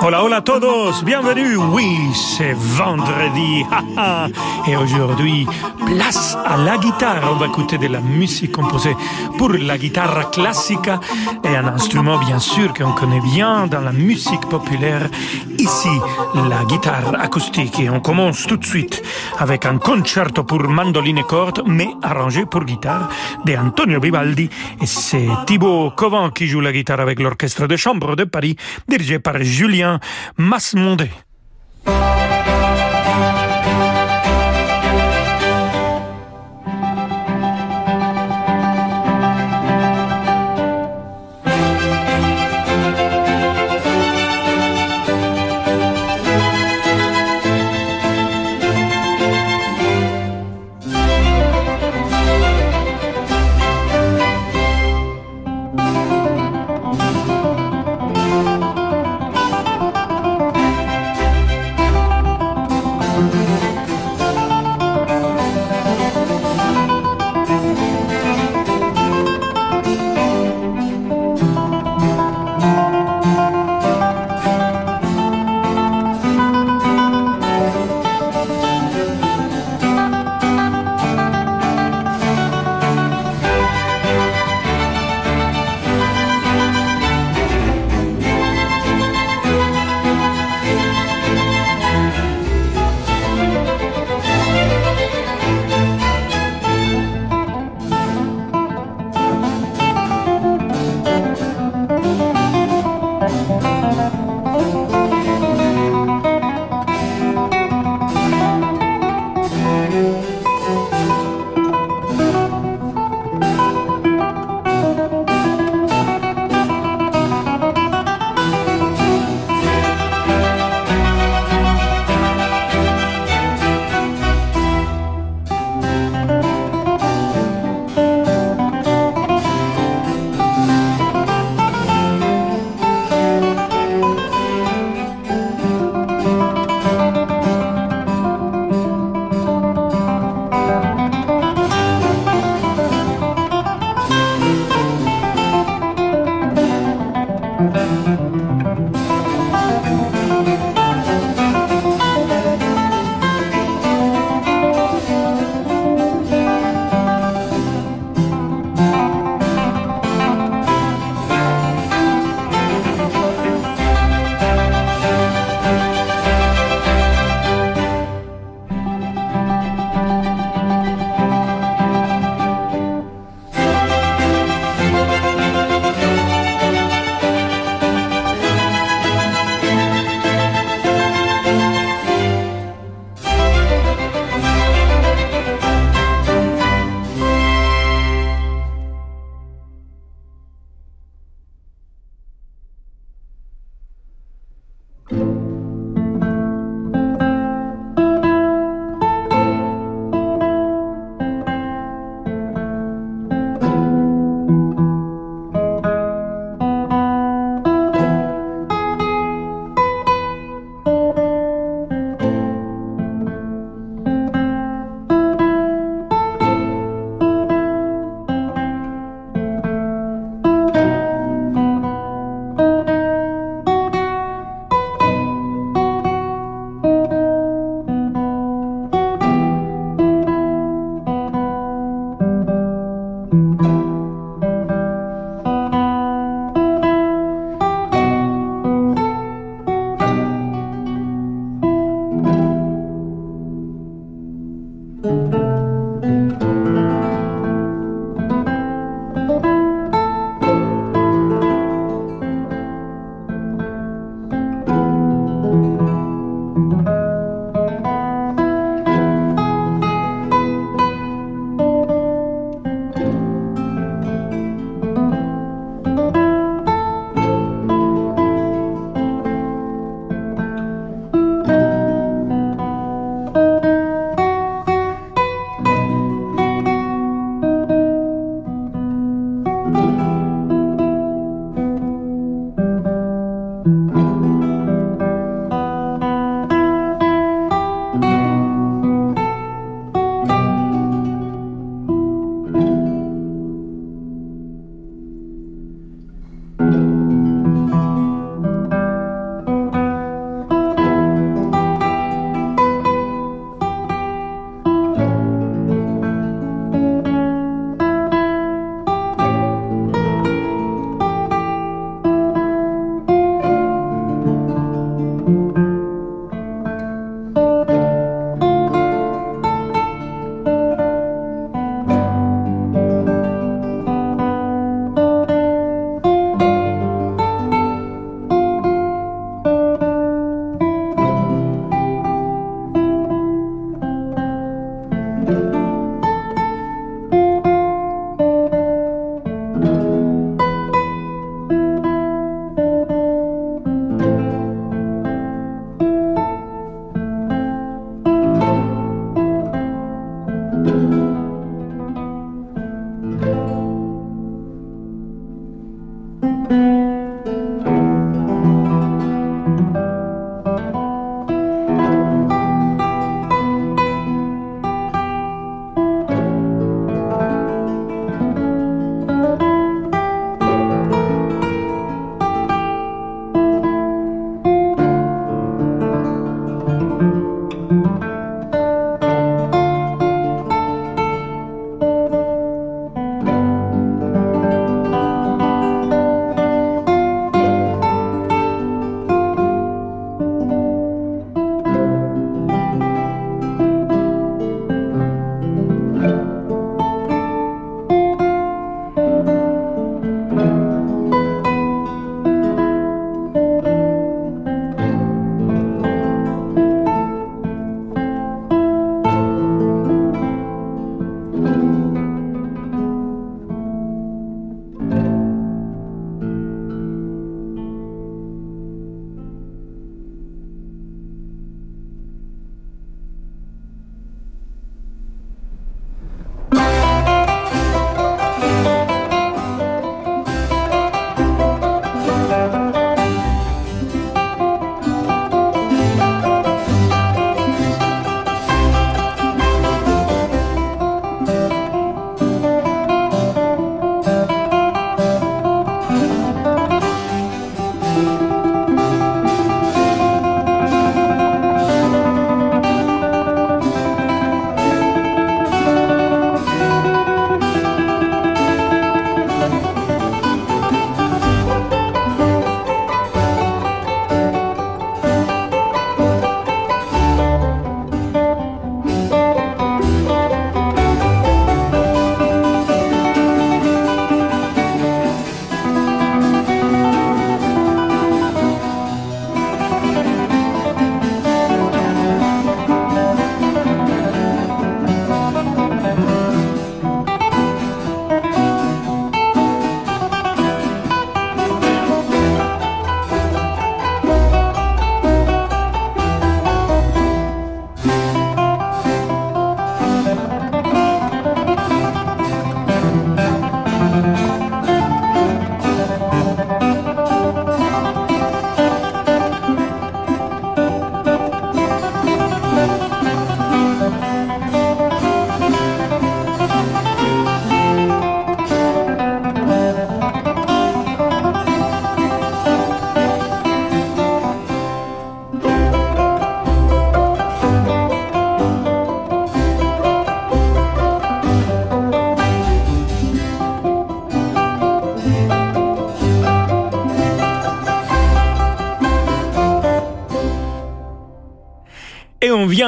Hola, hola a todos, bienvenue. Oui, c'est vendredi. Et aujourd'hui, place à la guitare. On va écouter de la musique composée pour la guitare classique et un instrument bien sûr qu'on connaît bien dans la musique populaire. Ici, la guitare acoustique. Et on commence tout de suite avec un concerto pour mandoline et mais arrangé pour guitare de Antonio Vivaldi. Et c'est Thibaut Covan qui joue la guitare avec l'orchestre de chambre de Paris, dirigé par Julien Masmonde.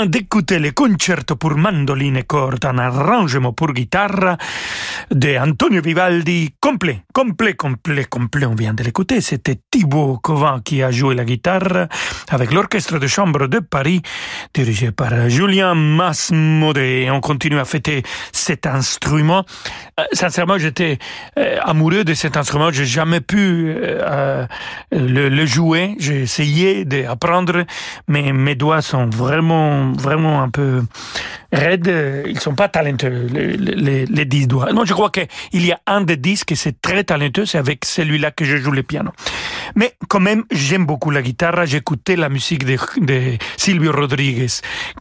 Et on vient d'écouter le concerto pour mandoline et corde, un arrangement pour guitare de Antonio Vivaldi, complet, complet, complet, complet. On vient de l'écouter. C'était Thibaut Covin qui a joué la guitare avec l'orchestre de chambre de Paris, dirigé par Julien Masmodé. On continue à fêter cet instrument. Euh, sincèrement, j'étais euh, amoureux de cet instrument. J'ai jamais pu euh, le, le, jouer. J'ai essayé d'apprendre, mais mes doigts sont vraiment, vraiment un peu raides. Ils sont pas talentueux, les, les, les dix doigts. Non, je crois qu'il y a un des disques et c'est très talentueux. C'est avec celui-là que je joue le piano. Mais quand même, j'aime beaucoup la guitare. J'écoutais la musique de, de Silvio Rodriguez,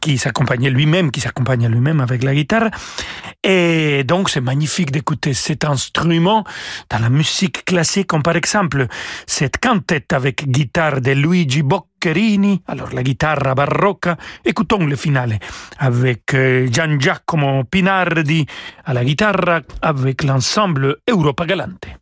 qui s'accompagnait lui-même, qui s'accompagne lui-même avec la guitare. Et donc, c'est magnifique d'écouter cet instrument dans la musique classique, comme par exemple cette quintette avec guitare de Luigi Boccherini, alors la guitare barocca. Écoutons le finale avec Gian Giacomo Pinardi à la avec l'ensemble Europa Galante.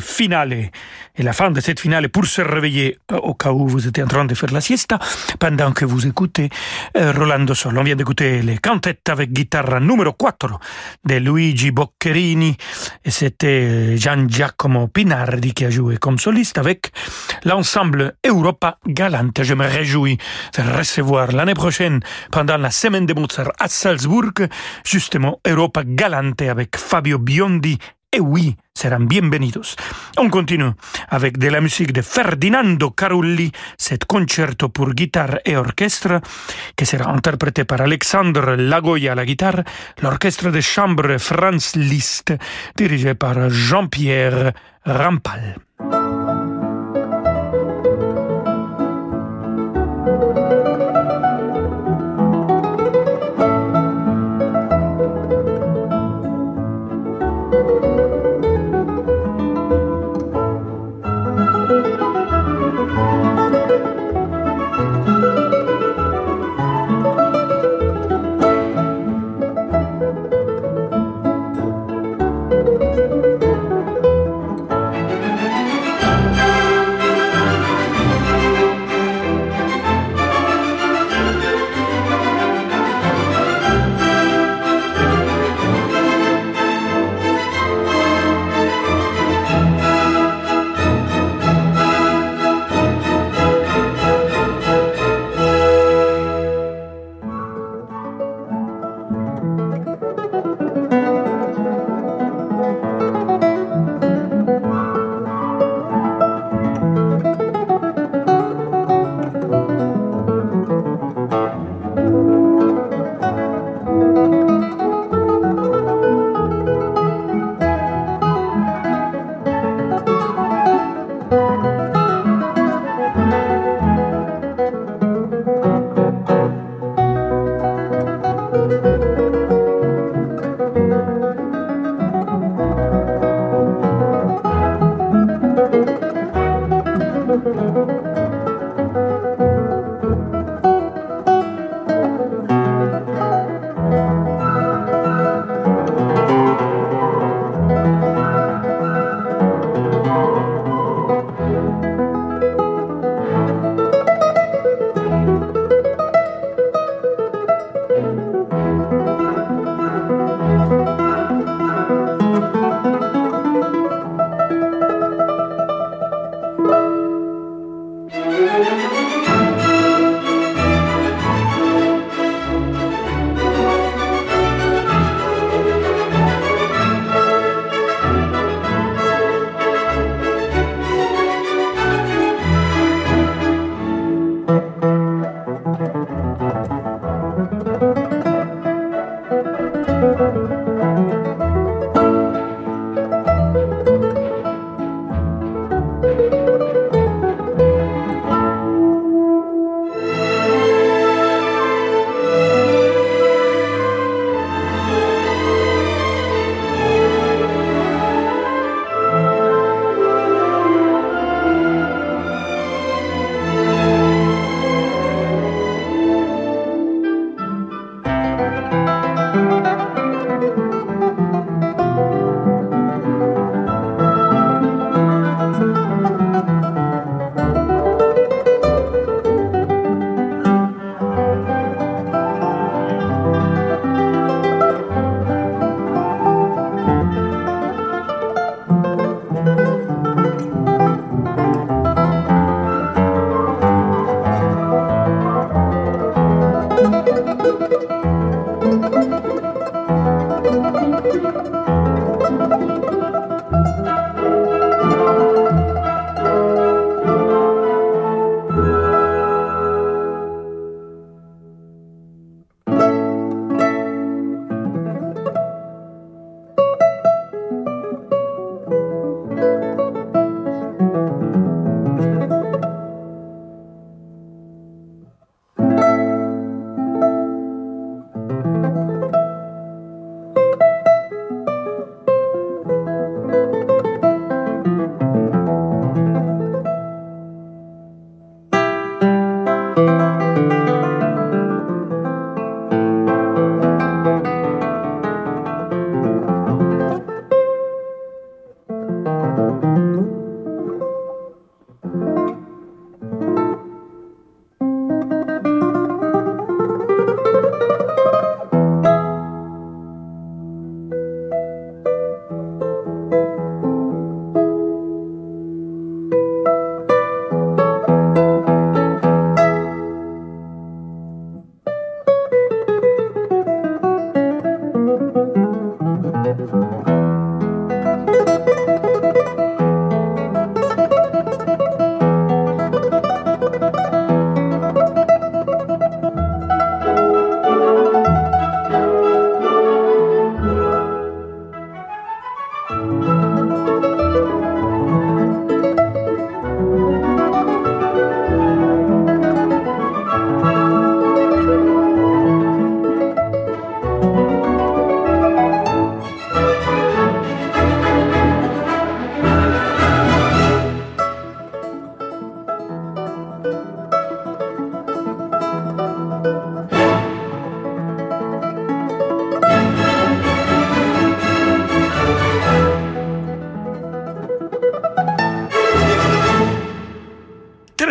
Finale et la fin de cette finale pour se réveiller euh, au cas où vous étiez en train de faire la siesta pendant que vous écoutez euh, Rolando Sol. On vient d'écouter les cantettes avec guitare numéro 4 de Luigi Boccherini et c'était Gian Giacomo Pinardi qui a joué comme soliste avec l'ensemble Europa Galante. Je me réjouis de recevoir l'année prochaine pendant la semaine de Mozart à Salzbourg justement Europa Galante avec Fabio Biondi et oui, seront bienvenidos. On continue avec de la musique de Ferdinando Carulli, cet concerto pour guitare et orchestre, qui sera interprété par Alexandre Lagoya à la guitare, l'orchestre de chambre Franz Liszt, dirigé par Jean-Pierre Rampal.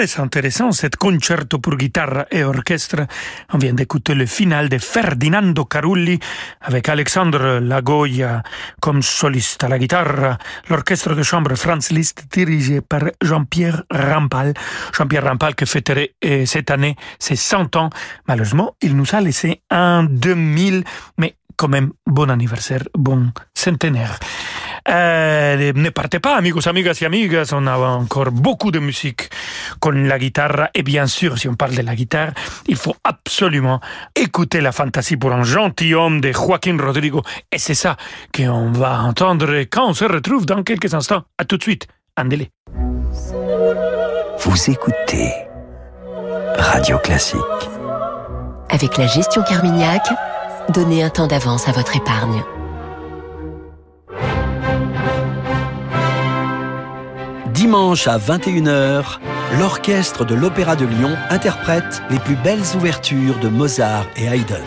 Très intéressant, cet concerto pour guitare et orchestre. On vient d'écouter le final de Ferdinando Carulli avec Alexandre Lagoya comme soliste à la guitare, l'orchestre de chambre Franz Liszt dirigé par Jean-Pierre Rampal. Jean-Pierre Rampal qui fêterait euh, cette année ses 100 ans. Malheureusement, il nous a laissé en 2000, mais quand même, bon anniversaire, bon centenaire. Euh, ne partez pas, amigos, amigas et amigas, on a encore beaucoup de musique con la guitare. Et bien sûr, si on parle de la guitare, il faut absolument écouter la fantasy pour un gentilhomme de Joaquin Rodrigo. Et c'est ça qu'on va entendre quand on se retrouve dans quelques instants. À tout de suite. Andele. Vous écoutez Radio Classique. Avec la gestion Carmignac, donnez un temps d'avance à votre épargne. Dimanche à 21h, l'orchestre de l'Opéra de Lyon interprète les plus belles ouvertures de Mozart et Haydn.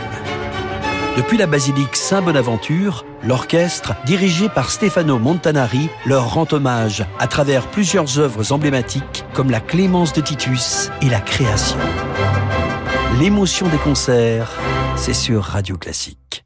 Depuis la basilique Saint-Bonaventure, l'orchestre, dirigé par Stefano Montanari, leur rend hommage à travers plusieurs œuvres emblématiques comme la Clémence de Titus et la Création. L'émotion des concerts, c'est sur Radio Classique.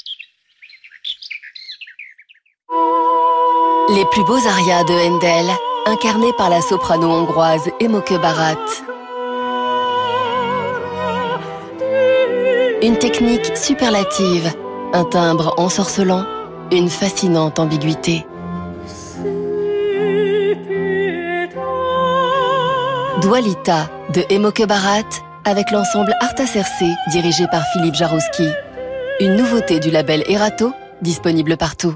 Les plus beaux arias de Handel, incarnés par la soprano hongroise Emoke Barat. Une technique superlative, un timbre ensorcelant, une fascinante ambiguïté. Dualita de Emoke Barat avec l'ensemble Arta Cersei dirigé par Philippe Jarouski. Une nouveauté du label Erato, disponible partout.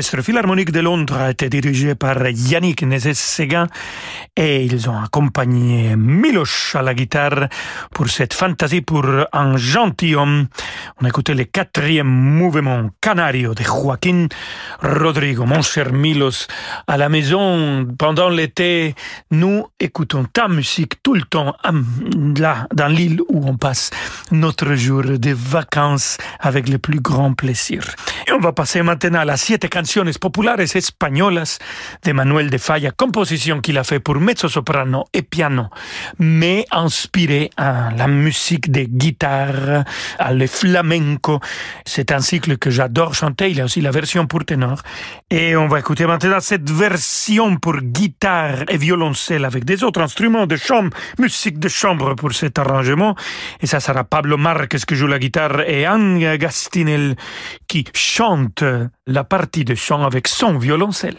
L'Orchestre Philharmonique de Londres été dirigé par Yannick Nézet-Séguin et ils ont accompagné Miloš à la guitare pour cette fantaisie pour un gentilhomme. On a écouté le quatrième mouvement Canario de Joaquin Rodrigo. Mon cher Milos, à la maison, pendant l'été, nous écoutons ta musique tout le temps, là, dans l'île où on passe notre jour de vacances avec le plus grand plaisir. Et on va passer maintenant à la Siete Canciones Populares Españolas de Manuel de Falla, composition qu'il a fait pour mezzo-soprano et piano, mais inspiré à la musique de guitare, à le C'est un cycle que j'adore chanter. Il y a aussi la version pour ténor. Et on va écouter maintenant cette version pour guitare et violoncelle avec des autres instruments de chambre, musique de chambre pour cet arrangement. Et ça sera Pablo Marquez qui joue la guitare et Anne Gastinel qui chante la partie de chant avec son violoncelle.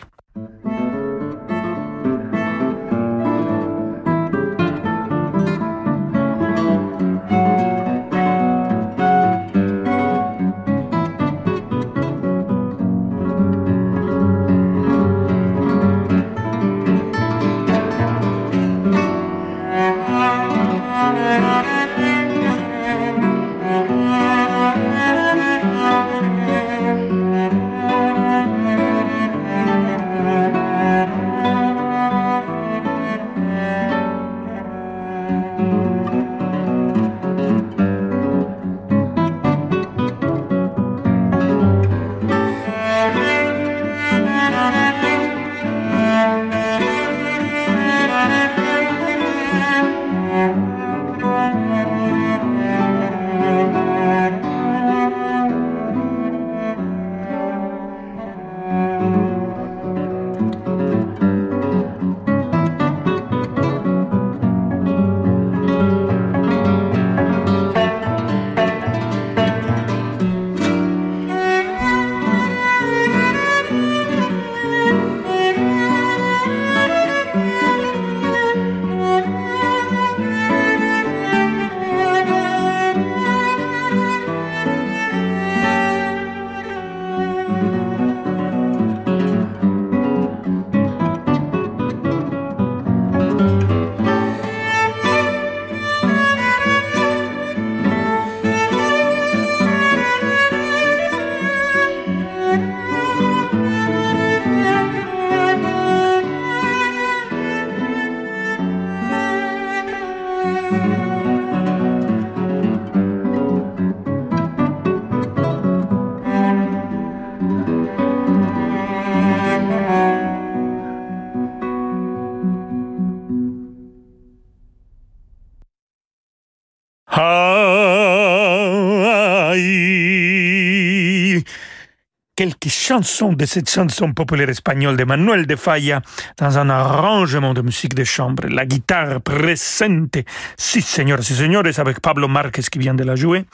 Chanson de cette chanson populaire espagnole de Manuel de Falla dans un arrangement de musique de chambre. La guitare présente, si señoras y señores, avec Pablo Márquez qui vient de la jouer,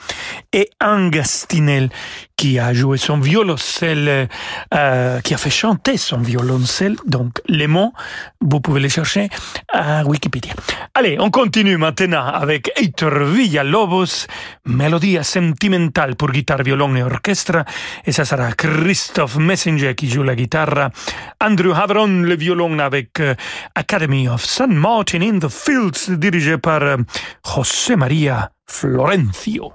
et Angastinel qui a joué son violoncelle, euh, qui a fait chanter son violoncelle. Donc, les mots, vous pouvez les chercher à Wikipédia. Allez, on continue maintenant avec Heitor Villalobos, mélodie sentimentale pour guitare, violon et orchestre. Et ça sera Christophe Messenger qui joue la guitare, Andrew Havron le violon avec euh, Academy of St. Martin in the Fields, dirigé par euh, José María Florencio.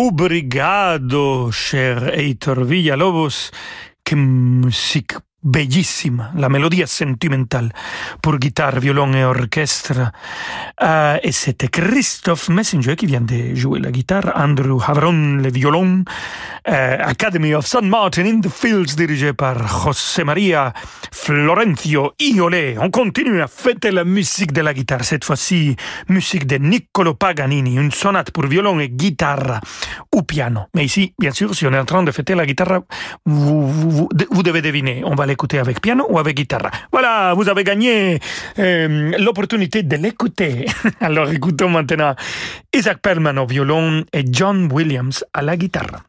Obrigado, cher Heitor Villalobos. Che musique bellissima, la melodia sentimentale pour guitare, violon et orchestre. Euh, et c'était Christophe Messenger qui vient de jouer la guitare, Andrew Havron le violon, euh, Academy of St. Martin in the Fields dirigé par José Maria Florencio Iole. On continue à fêter la musique de la guitare, cette fois-ci musique de Niccolo Paganini, une sonate pour violon et guitare ou piano. Mais ici, bien sûr, si on est en train de fêter la guitare, vous, vous, devez deviner, on va avec piano ou avec guitare. Voilà, vous avez gagné euh, l'opportunité de l'écouter. Alors écoutons maintenant Isaac Perlman au violon et John Williams à la guitare.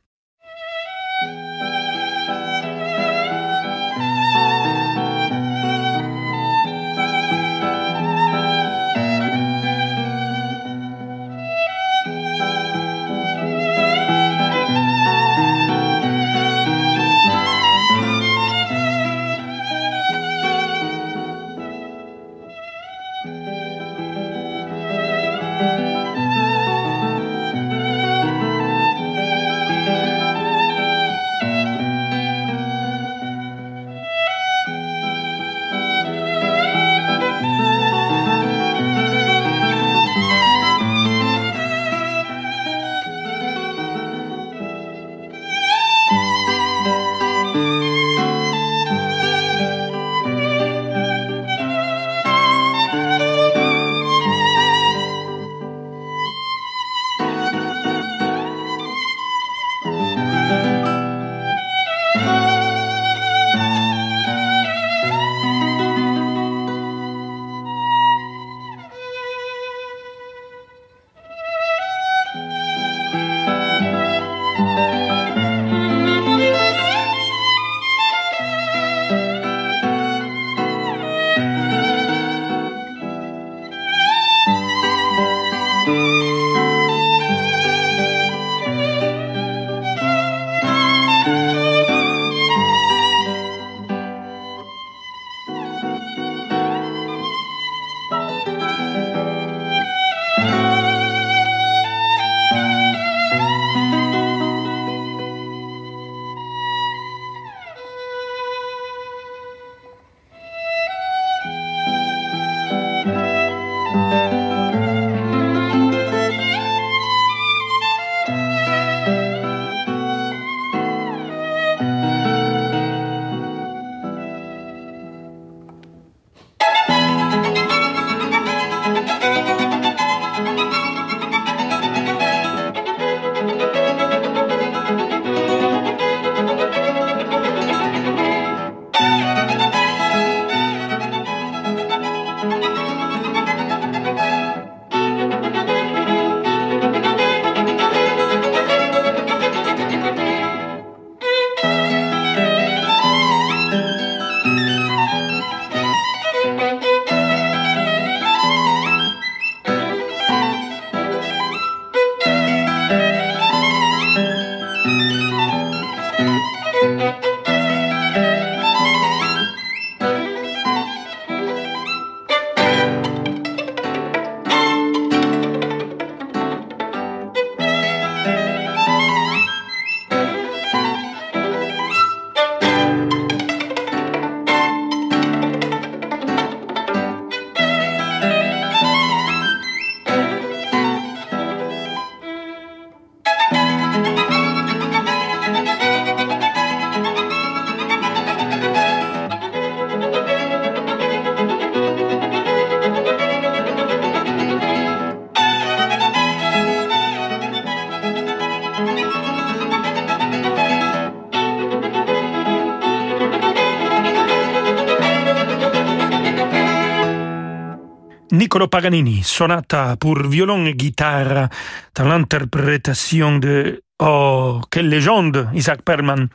Niccolo Paganini, sonata pour violon et guitare, dans l'interprétation de Oh, quelle légende, Isaac Perlman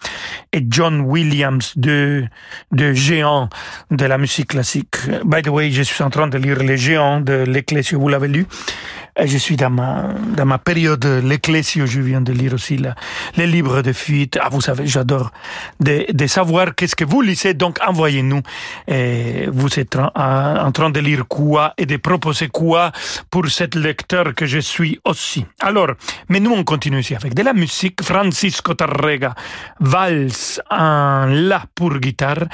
et John Williams, deux, deux géants de la musique classique. By the way, je suis en train de lire Les géants de l'Ecclésia, vous l'avez lu. Je suis dans ma, dans ma période l'Ecclesio, je viens de lire aussi la, les livres de fuite. Ah, vous savez, j'adore de, de savoir qu'est-ce que vous lisez, donc envoyez-nous. Vous êtes en, train de lire quoi et de proposer quoi pour cette lecteur que je suis aussi. Alors, mais nous on continue ici avec de la musique. Francisco Tarrega, Vals en La pour guitare.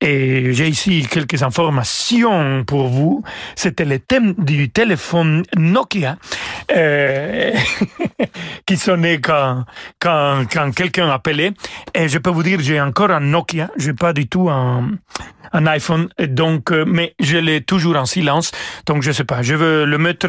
Et j'ai ici quelques informations pour vous. C'était le thème du téléphone Nokia euh, qui sonnait quand, quand, quand quelqu'un appelait. Et je peux vous dire, j'ai encore un Nokia. J'ai pas du tout un, un iPhone. Donc, euh, mais je l'ai toujours en silence. Donc, je sais pas. Je veux le mettre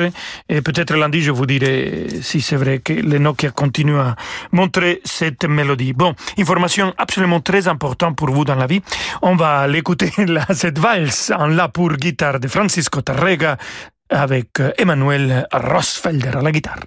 et peut-être lundi, je vous dirai si c'est vrai que le Nokia continue à montrer cette mélodie. Bon, information absolument très importante pour vous dans la vie. On va l'écouter, cette valse en la pour guitare de Francisco Tarrega avec Emmanuel Rosfelder à la guitare.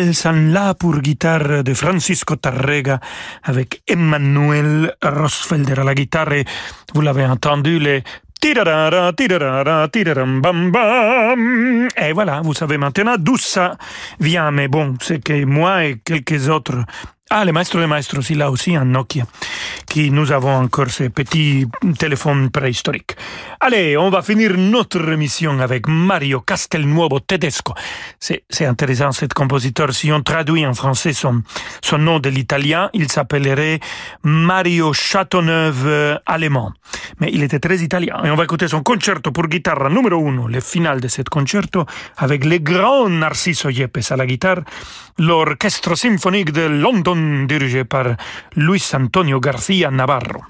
Vals en la pour guitare de Francisco Tarrega avec Emmanuel Rosfelder à la guitare. Vous l'avez entendu, les. Et voilà, vous savez maintenant d'où ça vient. Bon, c'est que moi et quelques autres Ah, le maestro de maestros, il a aussi un Nokia, qui nous avons encore ces petits téléphones préhistoriques. Allez, on va finir notre émission avec Mario Castelnuovo Tedesco. C'est intéressant, cet compositeur. Si on traduit en français son, son nom de l'italien, il s'appellerait Mario Chateauneuf euh, allemand. Mais il était très italien. Et on va écouter son concerto pour guitare numéro 1, le final de ce concerto, avec le grand Narciso Yepes à la guitare, l'orchestre symphonique de London dirigé par Luis Antonio García Navarro.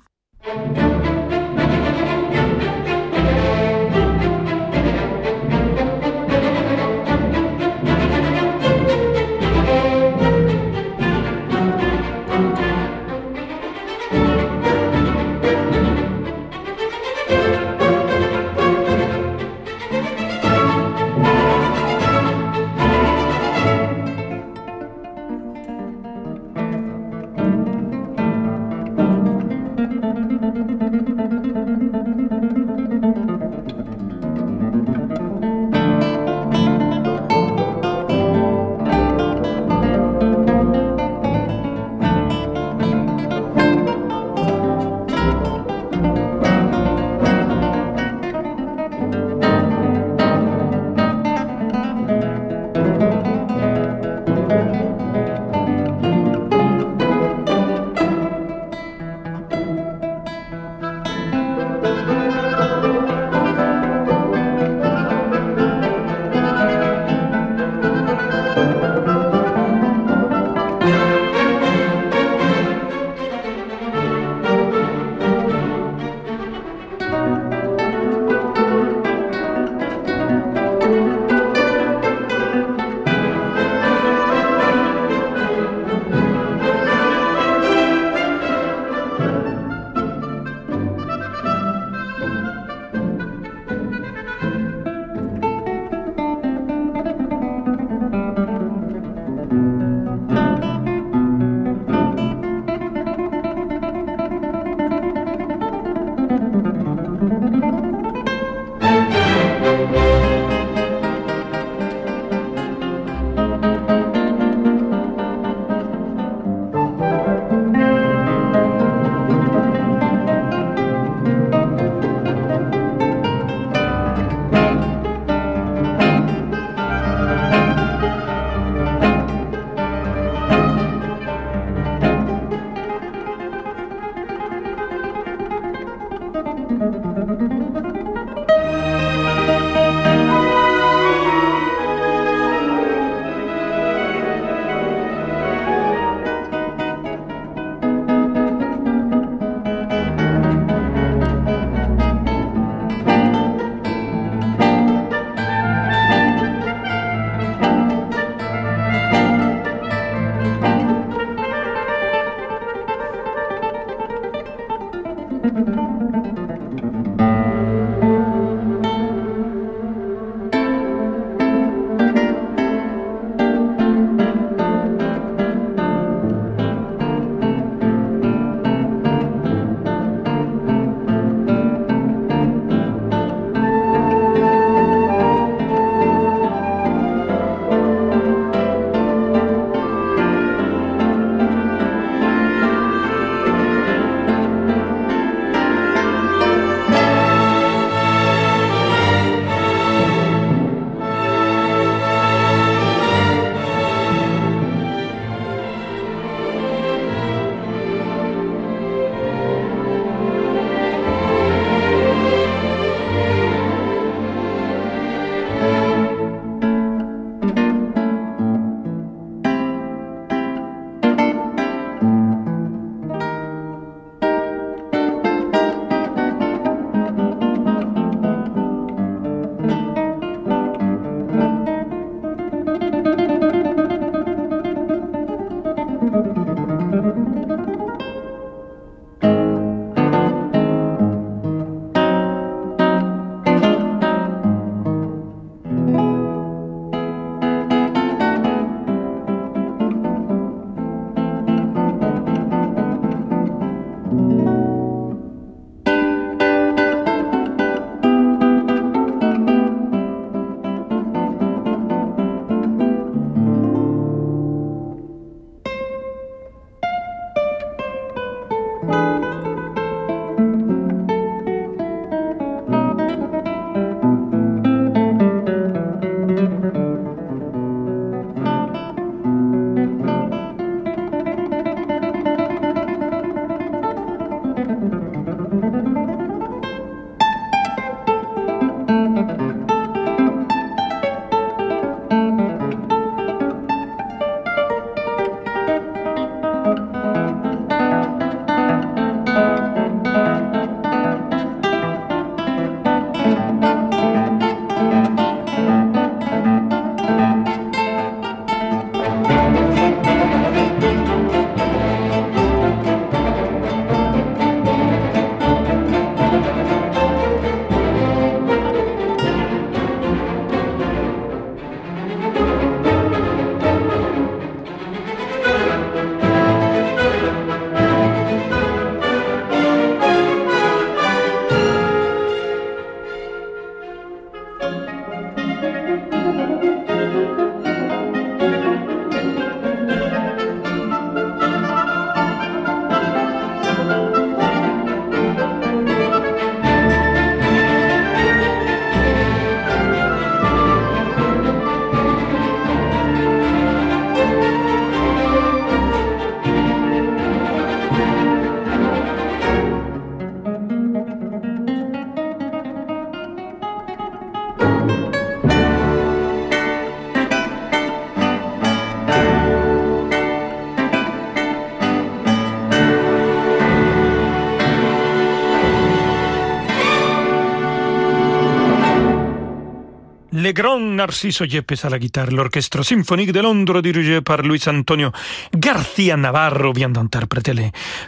Narciso Yepes à la guitare, l'orchestre symphonique de Londres dirigé par Luis Antonio García Navarro vient d'interpréter le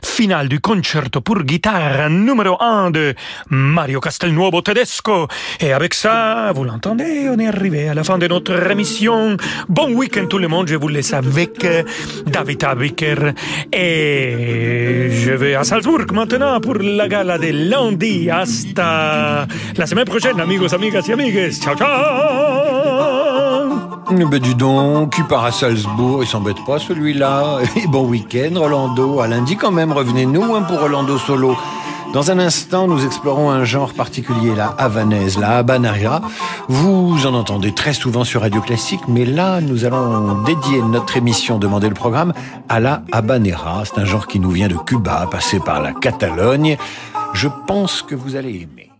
finale du concerto pour guitare numéro 1 de Mario Castelnuovo Tedesco. Et avec ça, vous l'entendez, on est arrivé à la fin de notre émission. Bon week-end tout le monde, je vous laisse avec David Abiker et je vais à Salzbourg maintenant pour la gala de lundi. Hasta la semaine prochaine, amigos, amigas et amigues. Ciao, ciao Ben du donc, qui part à Salzbourg, il s'embête pas celui-là. Bon week-end, Rolando. À lundi quand même, revenez-nous hein, pour Rolando Solo. Dans un instant, nous explorons un genre particulier, la havanaise, la habanera. Vous en entendez très souvent sur Radio Classique, mais là, nous allons dédier notre émission Demander le programme à la habanera. C'est un genre qui nous vient de Cuba, passé par la Catalogne. Je pense que vous allez aimer.